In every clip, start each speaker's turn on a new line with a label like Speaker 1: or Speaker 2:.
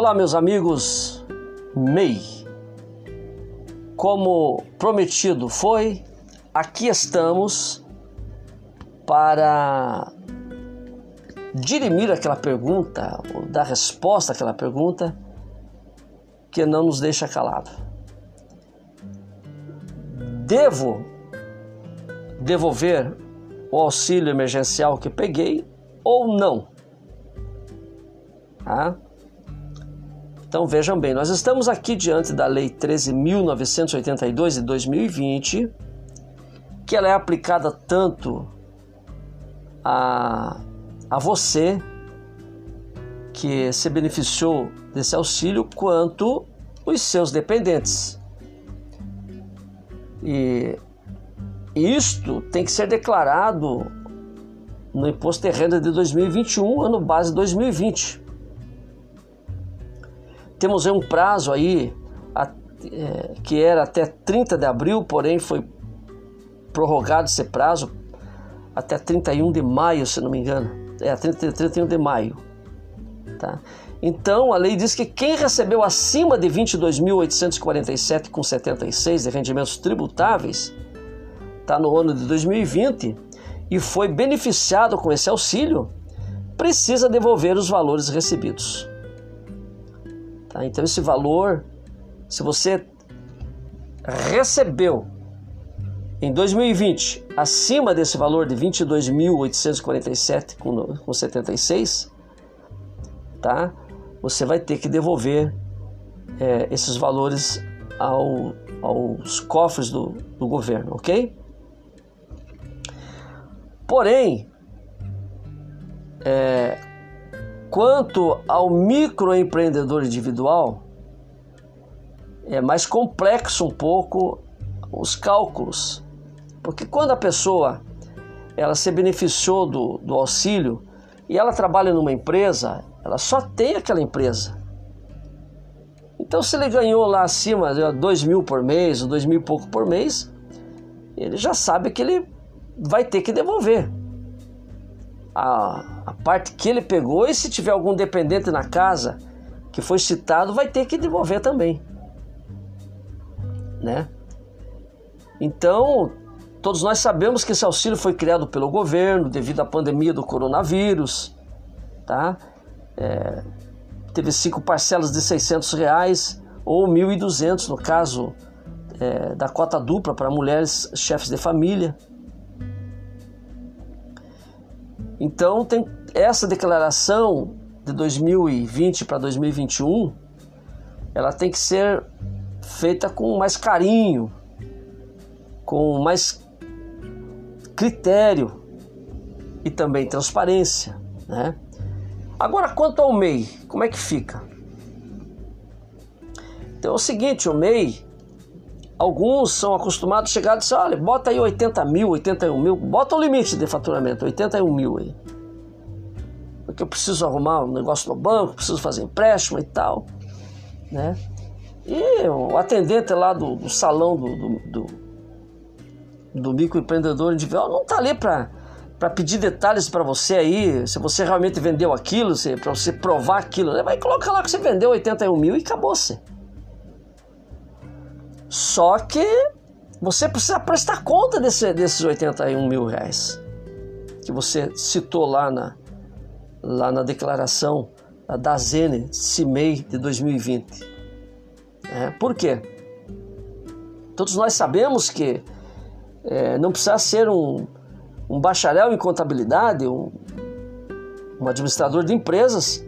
Speaker 1: Olá, meus amigos MEI. Como prometido foi, aqui estamos para dirimir aquela pergunta, ou dar resposta àquela pergunta que não nos deixa calado. Devo devolver o auxílio emergencial que peguei ou não? Ah? Então vejam bem, nós estamos aqui diante da Lei 13.982 de 2020, que ela é aplicada tanto a, a você que se beneficiou desse auxílio quanto os seus dependentes. E isto tem que ser declarado no imposto de renda de 2021, ano base 2020 temos um prazo aí é, que era até 30 de abril, porém foi prorrogado esse prazo até 31 de maio, se não me engano. É, 30, 31 de maio. Tá? Então, a lei diz que quem recebeu acima de 22.847,76 de rendimentos tributáveis, está no ano de 2020, e foi beneficiado com esse auxílio, precisa devolver os valores recebidos. Tá? Então, esse valor, se você recebeu em 2020 acima desse valor de 22.847,76, tá? você vai ter que devolver é, esses valores ao, aos cofres do, do governo, ok? Porém, é, Quanto ao microempreendedor individual, é mais complexo um pouco os cálculos, porque quando a pessoa ela se beneficiou do, do auxílio e ela trabalha numa empresa, ela só tem aquela empresa. Então, se ele ganhou lá acima de dois mil por mês, ou dois mil e pouco por mês, ele já sabe que ele vai ter que devolver a, a parte que ele pegou e se tiver algum dependente na casa que foi citado, vai ter que devolver também. Né? Então, todos nós sabemos que esse auxílio foi criado pelo governo devido à pandemia do coronavírus, tá? É, teve cinco parcelas de 600 reais ou 1.200 no caso é, da cota dupla para mulheres chefes de família. Então tem essa declaração de 2020 para 2021, ela tem que ser feita com mais carinho, com mais critério e também transparência, né? Agora quanto ao MEI, como é que fica? Então é o seguinte, o MEI Alguns são acostumados a chegar e dizer, olha, bota aí 80 mil, 81 mil, bota o limite de faturamento, 81 mil aí. Porque eu preciso arrumar um negócio no banco, preciso fazer empréstimo e tal. Né? E o atendente lá do, do salão do, do, do, do microempreendedor individual não está ali para para pedir detalhes para você aí, se você realmente vendeu aquilo, para você provar aquilo. Né? Vai colocar lá que você vendeu 81 mil e acabou-se. Só que você precisa prestar conta desse, desses 81 mil reais que você citou lá na, lá na declaração da Zene CIMEI de 2020. É, por quê? Todos nós sabemos que é, não precisa ser um, um bacharel em contabilidade, um, um administrador de empresas,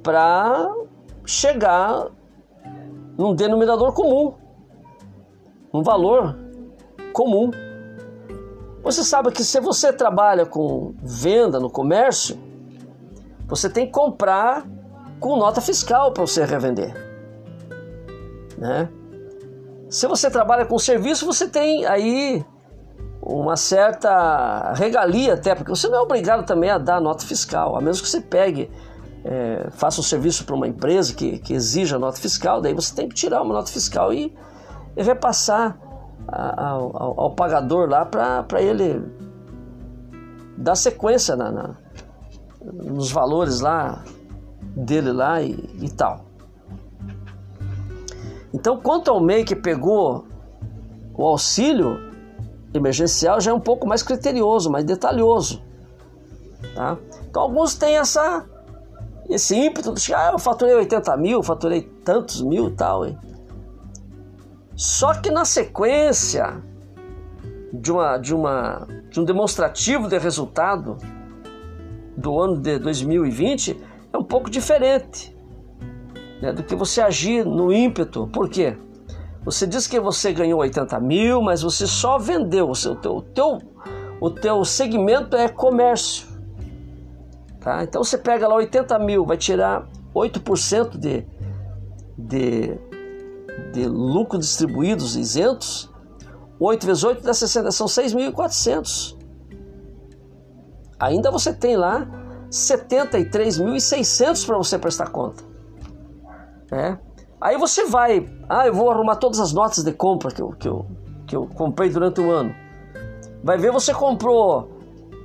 Speaker 1: para chegar num denominador comum, um valor comum. Você sabe que se você trabalha com venda no comércio, você tem que comprar com nota fiscal para você revender. Né? Se você trabalha com serviço, você tem aí uma certa regalia até, porque você não é obrigado também a dar nota fiscal, a menos que você pegue é, faça um serviço para uma empresa que, que exija nota fiscal, daí você tem que tirar uma nota fiscal e, e repassar ao, ao, ao, pagador lá para ele dar sequência na, na, nos valores lá dele lá e, e tal. Então, quanto ao MEI que pegou o auxílio emergencial, já é um pouco mais criterioso, mais detalhoso. Tá? Então, alguns têm essa, esse ímpeto de ah, eu faturei 80 mil, faturei tantos mil e tal. Hein? Só que na sequência de, uma, de, uma, de um demonstrativo de resultado do ano de 2020 é um pouco diferente né, do que você agir no ímpeto. Por quê? Você diz que você ganhou 80 mil, mas você só vendeu. O, seu, o, teu, o, teu, o teu segmento é comércio. Tá? Então você pega lá 80 mil, vai tirar 8% de, de de lucro distribuídos isentos, 8 vezes 8 dá 60, são 6.400. Ainda você tem lá 73.600 para você prestar conta. É. Aí você vai, ah, eu vou arrumar todas as notas de compra que eu, que eu, que eu comprei durante o ano. Vai ver, você comprou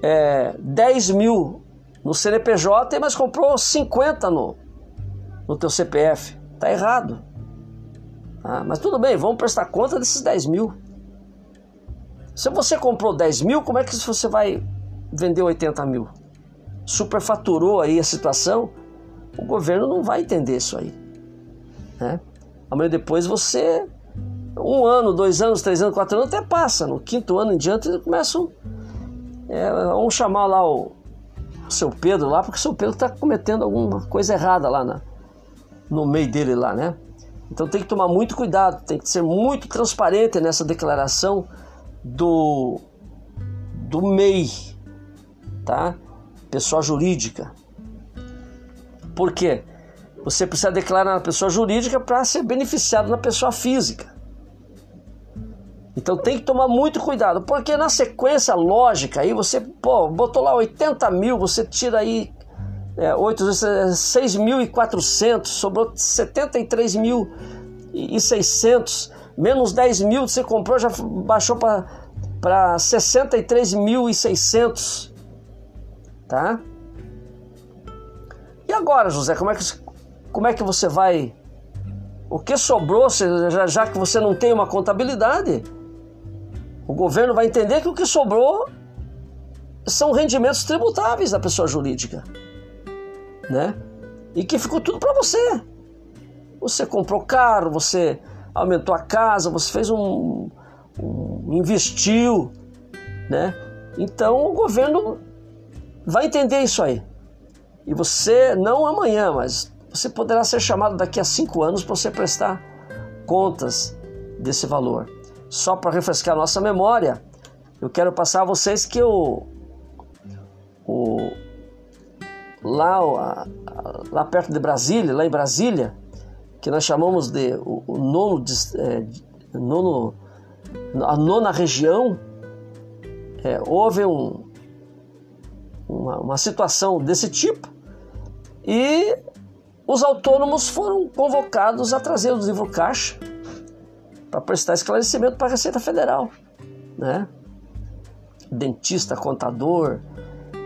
Speaker 1: é, 10 mil no CNPJ, mas comprou 50 no, no teu CPF. Tá errado. Ah, mas tudo bem, vamos prestar conta desses 10 mil. Se você comprou 10 mil, como é que você vai vender 80 mil? Superfaturou aí a situação, o governo não vai entender isso aí. Né? Amanhã depois você, um ano, dois anos, três anos, quatro anos, até passa. No quinto ano em diante, começam. É, vamos chamar lá o, o seu Pedro lá, porque o seu Pedro está cometendo alguma coisa errada lá na, no meio dele lá, né? Então tem que tomar muito cuidado, tem que ser muito transparente nessa declaração do, do MEI, tá? Pessoa jurídica. Por quê? Você precisa declarar na pessoa jurídica para ser beneficiado na pessoa física. Então tem que tomar muito cuidado, porque na sequência lógica aí você pô, botou lá 80 mil, você tira aí é, 6.400, sobrou 73.600, menos 10 mil você comprou, já baixou para 63.600, tá? E agora, José, como é que, como é que você vai... O que sobrou, já, já que você não tem uma contabilidade, o governo vai entender que o que sobrou são rendimentos tributáveis da pessoa jurídica né? E que ficou tudo para você. Você comprou carro, você aumentou a casa, você fez um, um investiu, né? Então o governo vai entender isso aí. E você, não amanhã, mas você poderá ser chamado daqui a cinco anos para você prestar contas desse valor. Só para refrescar a nossa memória, eu quero passar a vocês que o, o, lá, lá perto de Brasília, lá em Brasília, que nós chamamos de o, o nono, é, nono, a nona região, é, houve um, uma, uma situação desse tipo e os autônomos foram convocados a trazer o livro caixa para prestar esclarecimento para a Receita Federal, né? Dentista, contador,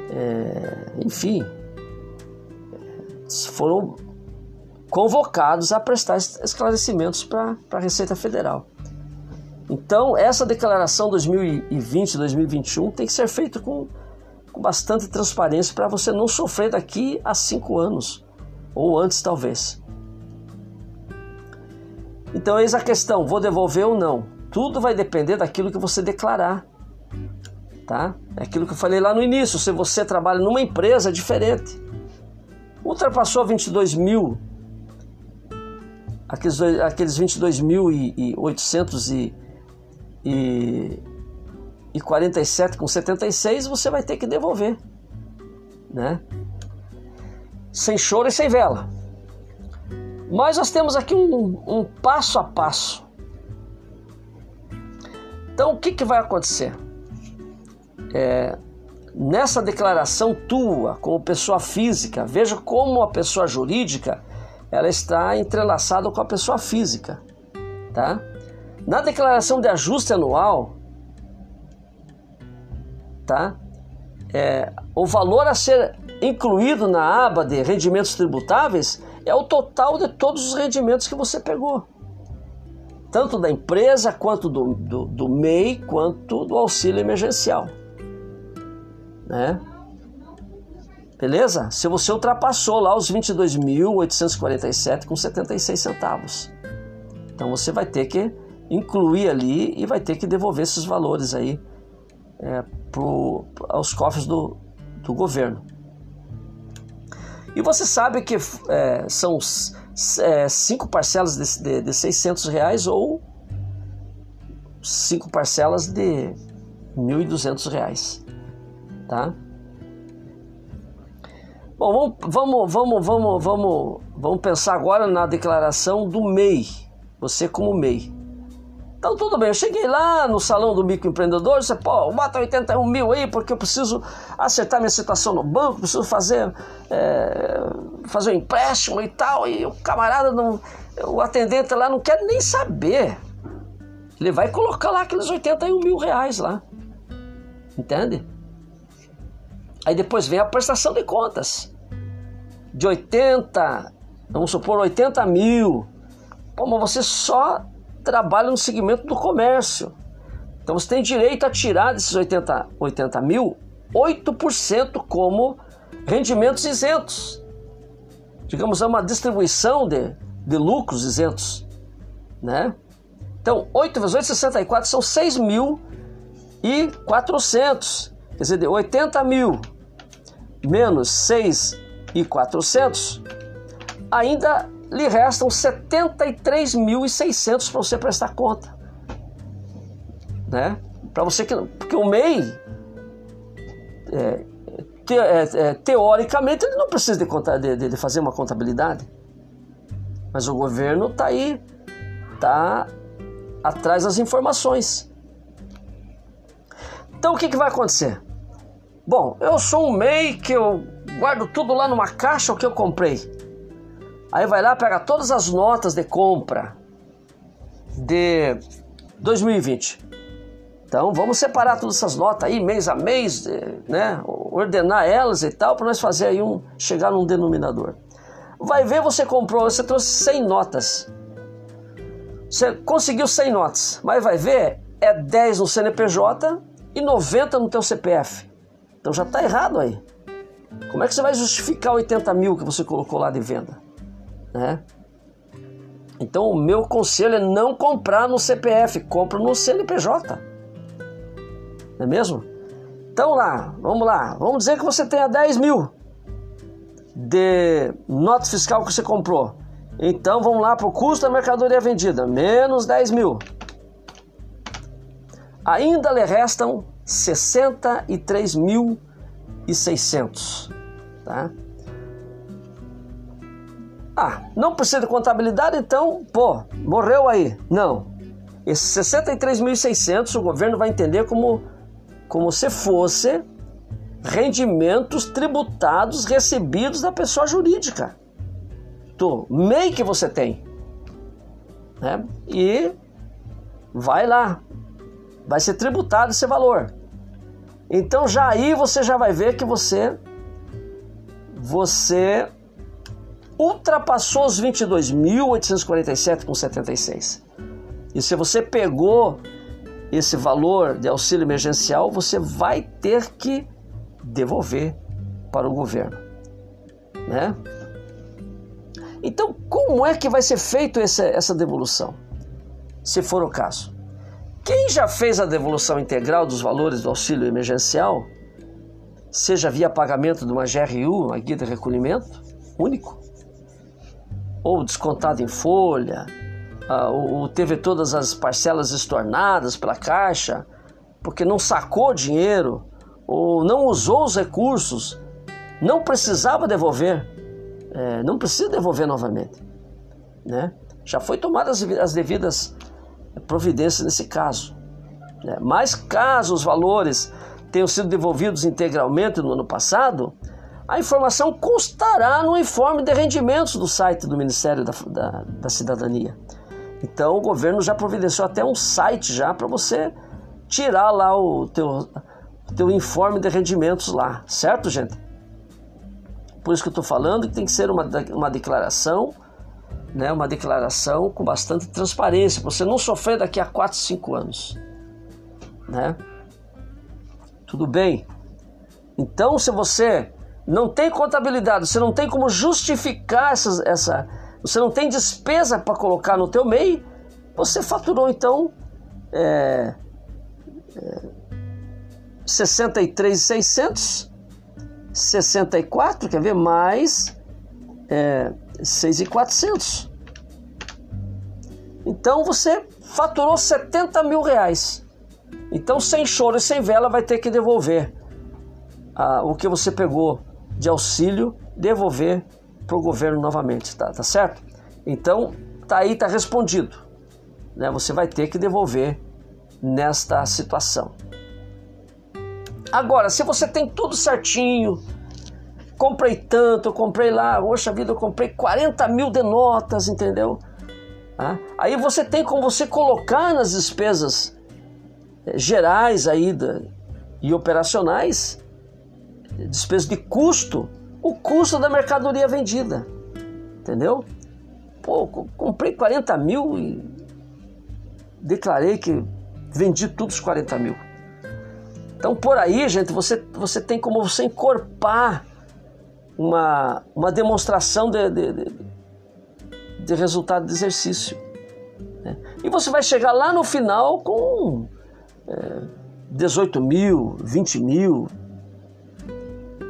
Speaker 1: é, enfim, foram convocados a prestar esclarecimentos para a Receita Federal. Então, essa declaração 2020-2021 tem que ser feita com, com bastante transparência para você não sofrer daqui a cinco anos, ou antes talvez. Então, eis a questão: vou devolver ou não? Tudo vai depender daquilo que você declarar. Tá? É aquilo que eu falei lá no início: se você trabalha numa empresa, é diferente ultrapassou 22 mil, aqueles, aqueles 22.800 e, e, e 47 com 76, você vai ter que devolver, né? Sem choro e sem vela. Mas nós temos aqui um, um passo a passo. Então, o que, que vai acontecer? É, nessa declaração tua como pessoa física, veja como a pessoa jurídica ela está entrelaçada com a pessoa física, tá? Na declaração de ajuste anual, tá? é, o valor a ser incluído na aba de rendimentos tributáveis é o total de todos os rendimentos que você pegou. Tanto da empresa, quanto do, do, do MEI, quanto do auxílio emergencial. Né? Beleza? Se você ultrapassou lá os 22.847 com 76 centavos. Então você vai ter que incluir ali e vai ter que devolver esses valores aí é, pro, aos cofres do, do governo. E você sabe que é, são é, cinco parcelas de, de, de 600 reais ou cinco parcelas de 1.200 reais, tá? Bom, vamos, vamos, vamos, vamos, vamos, vamos pensar agora na declaração do MEI, você como MEI. Então tudo bem, eu cheguei lá no salão do microempreendedor, disse, pô, bota 81 mil aí porque eu preciso acertar minha situação no banco, preciso fazer, é, fazer um empréstimo e tal, e o camarada, não, o atendente lá não quer nem saber. Ele vai colocar lá aqueles 81 mil reais lá. Entende? Aí depois vem a prestação de contas. De 80, vamos supor 80 mil. Pô, mas você só trabalha no segmento do comércio. Então você tem direito a tirar desses 80, 80 mil 8% como rendimentos isentos. Digamos, é uma distribuição de, de lucros isentos. Né? Então, 8 vezes 8, 64 são 6.400. Quer dizer, de 80 mil menos 6.400, ainda lhe restam 73.600 para você prestar conta. Né? Para você que. Porque o MEI, é, te, é, é, teoricamente, ele não precisa de, conta, de, de, fazer uma contabilidade. Mas o governo está aí, está atrás das informações. Então o que, que vai acontecer? Bom, eu sou um MEI que eu guardo tudo lá numa caixa o que eu comprei. Aí vai lá, pega todas as notas de compra de 2020. Então vamos separar todas essas notas aí, mês a mês, né? Ordenar elas e tal, para nós fazer aí um. chegar num denominador. Vai ver, você comprou, você trouxe 100 notas. Você conseguiu 100 notas, mas vai ver, é 10 no CNPJ e 90 no teu CPF. Então já está errado aí. Como é que você vai justificar 80 mil que você colocou lá de venda? Né? Então o meu conselho é não comprar no CPF, compra no CNPJ. Não é mesmo? Então lá, vamos lá, vamos dizer que você tenha 10 mil de nota fiscal que você comprou. Então vamos lá para o custo da mercadoria vendida, menos 10 mil. Ainda lhe restam 63.600, tá? Ah, não precisa de contabilidade, então, pô, morreu aí. Não. Esses 63.600 o governo vai entender como, como se fosse rendimentos tributados recebidos da pessoa jurídica. Do MEI que você tem. Né? E vai lá. Vai ser tributado esse valor. Então já aí você já vai ver que você você ultrapassou os 22.847,76. E se você pegou esse valor de auxílio emergencial, você vai ter que devolver para o governo, né? Então, como é que vai ser feito essa, essa devolução? Se for o caso. Quem já fez a devolução integral dos valores do auxílio emergencial, seja via pagamento de uma GRU, uma guia de recolhimento único, ou descontado em folha, uh, ou teve todas as parcelas estornadas pela caixa, porque não sacou dinheiro, ou não usou os recursos, não precisava devolver, é, não precisa devolver novamente. Né? Já foi tomadas as devidas providências nesse caso. Né? Mas caso os valores tenham sido devolvidos integralmente no ano passado, a informação constará no informe de rendimentos do site do Ministério da, da, da Cidadania. Então o governo já providenciou até um site já para você tirar lá o teu teu informe de rendimentos lá, certo, gente? Por isso que eu estou falando que tem que ser uma, uma declaração, né, uma declaração com bastante transparência, para você não sofrer daqui a 4, 5 anos. Né? Tudo bem? Então, se você não tem contabilidade, você não tem como justificar essa, você não tem despesa para colocar no teu MEI, você faturou então é, é, 63,600 64, quer ver, mais é, 6,400. Então você faturou 70 mil reais. Então, sem choro e sem vela, vai ter que devolver ah, o que você pegou de auxílio, devolver para o governo novamente, tá, tá certo? Então, tá aí, tá respondido. Né? Você vai ter que devolver nesta situação. Agora, se você tem tudo certinho, comprei tanto, comprei lá, poxa vida, eu comprei 40 mil de notas, entendeu? Ah, aí você tem como você colocar nas despesas eh, gerais aí da, e operacionais, despesas de custo, o custo da mercadoria vendida, entendeu? Pô, comprei 40 mil e declarei que vendi todos os 40 mil. Então, por aí, gente, você, você tem como você encorpar uma, uma demonstração de, de, de, de resultado de exercício. Né? E você vai chegar lá no final com é, 18 mil, 20 mil,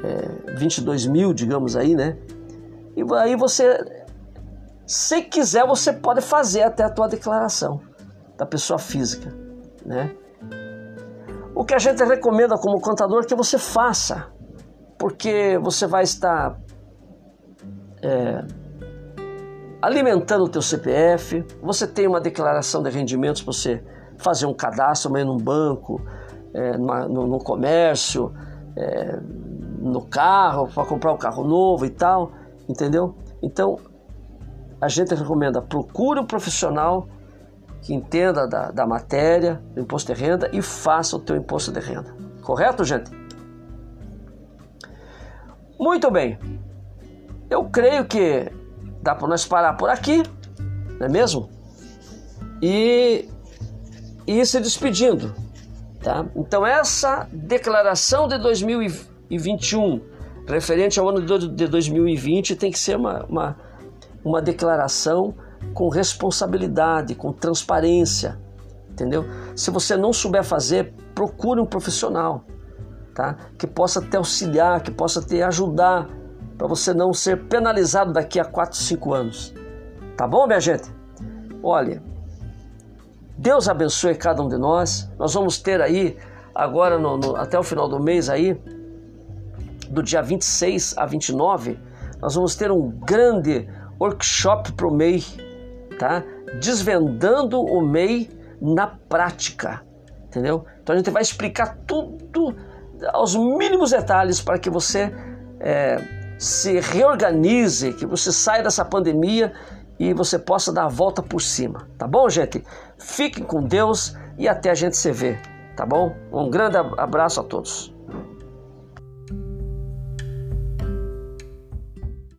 Speaker 1: é, 22 mil, digamos aí, né? E aí você, se quiser, você pode fazer até a tua declaração da pessoa física, né? O que a gente recomenda como contador é que você faça, porque você vai estar é, alimentando o teu CPF, você tem uma declaração de rendimentos para você fazer um cadastro amanhã num banco, é, numa, no, no, comércio, é, no carro, para comprar um carro novo e tal, entendeu? Então, a gente recomenda, procure um profissional que entenda da, da matéria do imposto de renda e faça o teu imposto de renda. Correto, gente? Muito bem. Eu creio que dá para nós parar por aqui, não é mesmo? E, e se despedindo, tá? Então essa declaração de 2021 referente ao ano de 2020 tem que ser uma, uma, uma declaração com responsabilidade, com transparência, entendeu? Se você não souber fazer, procure um profissional, tá? Que possa te auxiliar, que possa te ajudar para você não ser penalizado daqui a 4, 5 anos. Tá bom, minha gente? Olha, Deus abençoe cada um de nós. Nós vamos ter aí agora no, no, até o final do mês aí, do dia 26 a 29, nós vamos ter um grande workshop para o MEI tá? Desvendando o MEI na prática, entendeu? Então a gente vai explicar tudo aos mínimos detalhes para que você é, se reorganize, que você saia dessa pandemia e você possa dar a volta por cima, tá bom, gente? Fiquem com Deus e até a gente se vê, tá bom? Um grande abraço a todos.